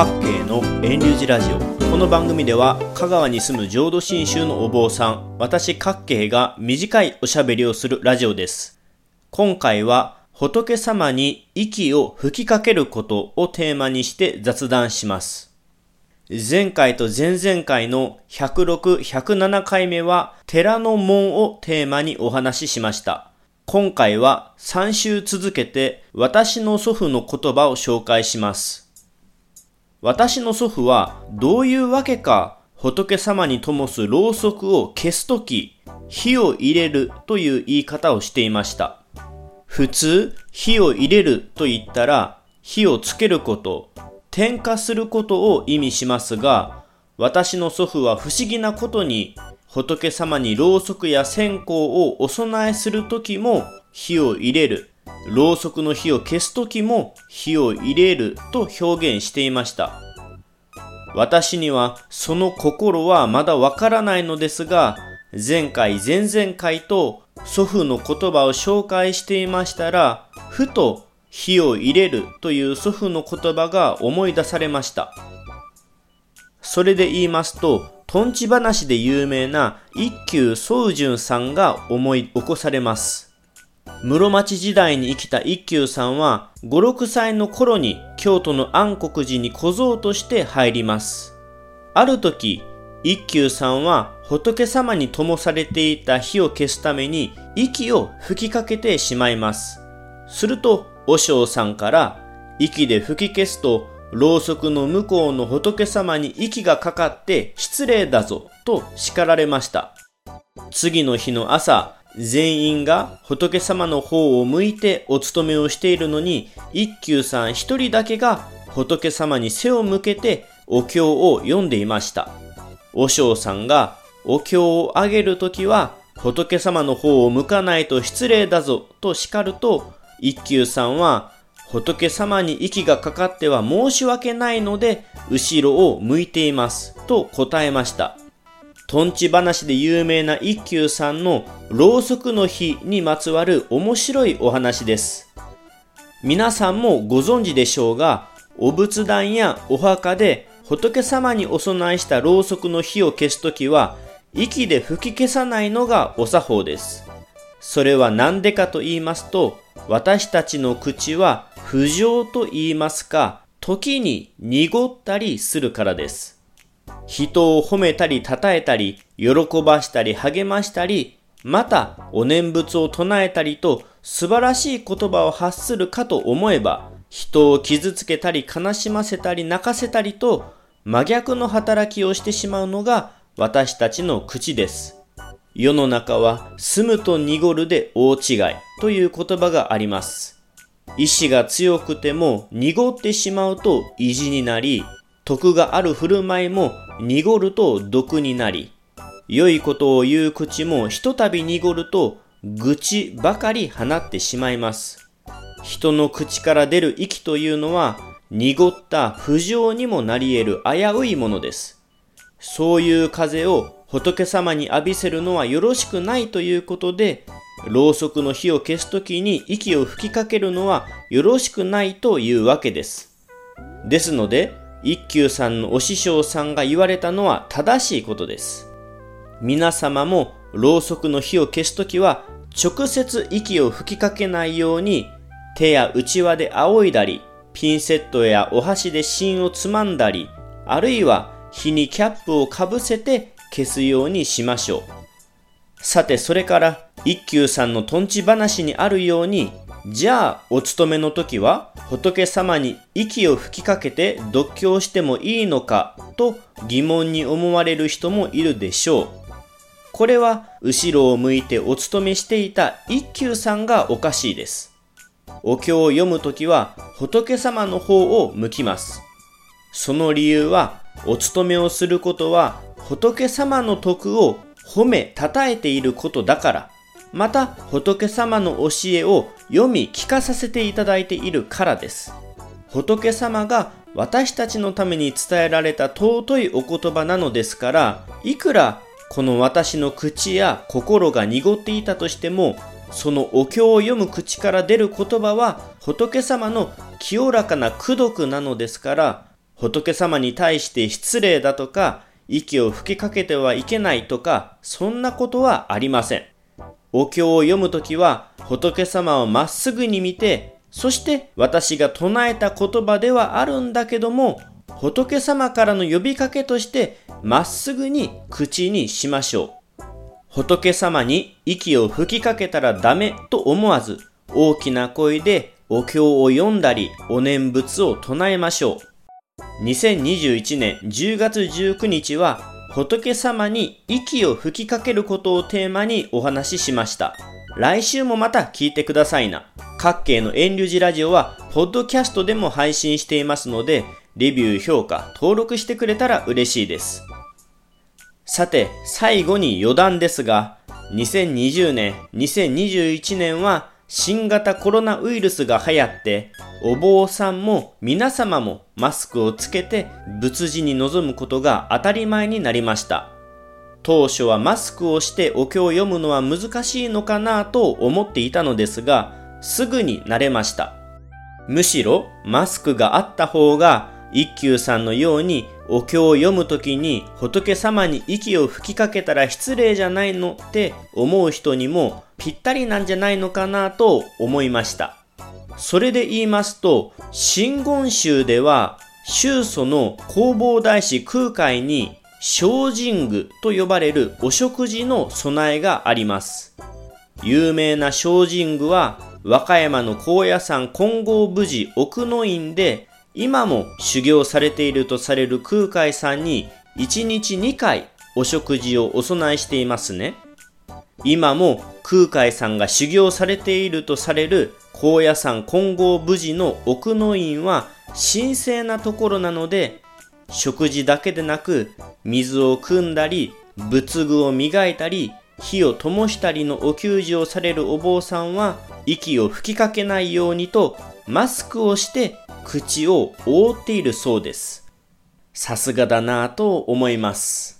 各系の遠流寺ラジオ。この番組では香川に住む浄土真宗のお坊さん私各系が短いおしゃべりをするラジオです。今回は仏様に息を吹きかけることをテーマにして雑談します。前回と前々回の106、107回目は寺の門をテーマにお話ししました。今回は3週続けて私の祖父の言葉を紹介します。私の祖父はどういうわけか仏様に灯すろうそくを消すとき火を入れるという言い方をしていました。普通火を入れると言ったら火をつけること、点火することを意味しますが私の祖父は不思議なことに仏様にろうそくや線香をお供えするときも火を入れる。ろうそくの火を消すときも火を入れると表現していました。私にはその心はまだわからないのですが、前回前々回と祖父の言葉を紹介していましたら、ふと火を入れるという祖父の言葉が思い出されました。それで言いますと、とんち話で有名な一休宗純さんが思い起こされます。室町時代に生きた一休さんは5、6歳の頃に京都の安国寺に小僧として入ります。ある時、一休さんは仏様に灯されていた火を消すために息を吹きかけてしまいます。すると、和尚さんから息で吹き消すとろうそくの向こうの仏様に息がかかって失礼だぞと叱られました。次の日の朝、全員が仏様の方を向いてお勤めをしているのに、一休さん一人だけが仏様に背を向けてお経を読んでいました。和尚さんがお経をあげるときは仏様の方を向かないと失礼だぞと叱ると、一休さんは仏様に息がかかっては申し訳ないので、後ろを向いています。と答えました。とんち話で有名な一休さんのろうそくの日にまつわる面白いお話です。皆さんもご存知でしょうが、お仏壇やお墓で仏様にお供えしたろうそくの火を消すときは、息で吹き消さないのがお作法です。それは何でかと言いますと、私たちの口は不浄と言いますか、時に濁ったりするからです。人を褒めたり称えたり、喜ばしたり励ましたり、またお念仏を唱えたりと素晴らしい言葉を発するかと思えば、人を傷つけたり悲しませたり泣かせたりと真逆の働きをしてしまうのが私たちの口です。世の中は住むと濁るで大違いという言葉があります。意志が強くても濁ってしまうと意地になり、徳がある振る舞いも濁ると毒になり、良いことを言う口もひとたび濁ると愚痴ばかり放ってしまいます。人の口から出る息というのは濁った不浄にもなり得る危ういものです。そういう風を仏様に浴びせるのはよろしくないということで、ろうそくの火を消すときに息を吹きかけるのはよろしくないというわけです。ですので、一休さんのお師匠さんが言われたのは正しいことです。皆様もろうそくの火を消すときは直接息を吹きかけないように手や内輪で仰いだり、ピンセットやお箸で芯をつまんだり、あるいは火にキャップをかぶせて消すようにしましょう。さて、それから一休さんのとんち話にあるように、じゃあお勤めの時は仏様に息を吹きかけて読経してもいいのかと疑問に思われる人もいるでしょう。これは後ろを向いてお勤めしていた一休さんがおかしいです。お経を読むときは仏様の方を向きます。その理由はお勤めをすることは仏様の徳を褒め、称えていることだから、また仏様の教えを読み聞かさせていただいているからです。仏様が私たちのために伝えられた尊いお言葉なのですから、いくらこの私の口や心が濁っていたとしても、そのお経を読む口から出る言葉は仏様の清らかな功徳なのですから、仏様に対して失礼だとか、息を吹きかけてはいけないとか、そんなことはありません。お経を読むときは、仏様をまっすぐに見て、そして私が唱えた言葉ではあるんだけども、仏様からの呼びかけとしてまっすぐに口にしましょう。仏様に息を吹きかけたらダメと思わず、大きな声でお経を読んだり、お念仏を唱えましょう。2021年10月19日は、仏様に息を吹きかけることをテーマにお話ししました。来週もまた聞いてくださいな。各系の遠慮寺ラジオは、ポッドキャストでも配信していますので、レビュー、評価、登録してくれたら嬉しいです。さて、最後に余談ですが、2020年、2021年は新型コロナウイルスが流行って、お坊さんも皆様もマスクをつけて仏事に臨むことが当たり前になりました。当初はマスクをしてお経を読むのは難しいのかなと思っていたのですが、すぐに慣れました。むしろマスクがあった方が一休さんのようにお経を読むときに仏様に息を吹きかけたら失礼じゃないのって思う人にもぴったりなんじゃないのかなと思いました。それで言いますと、真言宗では宗祖の弘法大師空海に精進具と呼ばれるお食事の備えがあります。有名な精進具は和歌山の高野山金剛無寺奥の院で今も修行されているとされる空海さんに1日2回お食事をお供えしていますね。今も空海さんが修行されているとされる高野山金剛無寺の奥の院は神聖なところなので食事だけでなく水を汲んだり仏具を磨いたり火を灯したりのお給仕をされるお坊さんは息を吹きかけないようにとマスクをして口を覆っているそうです。さすがだなぁと思います。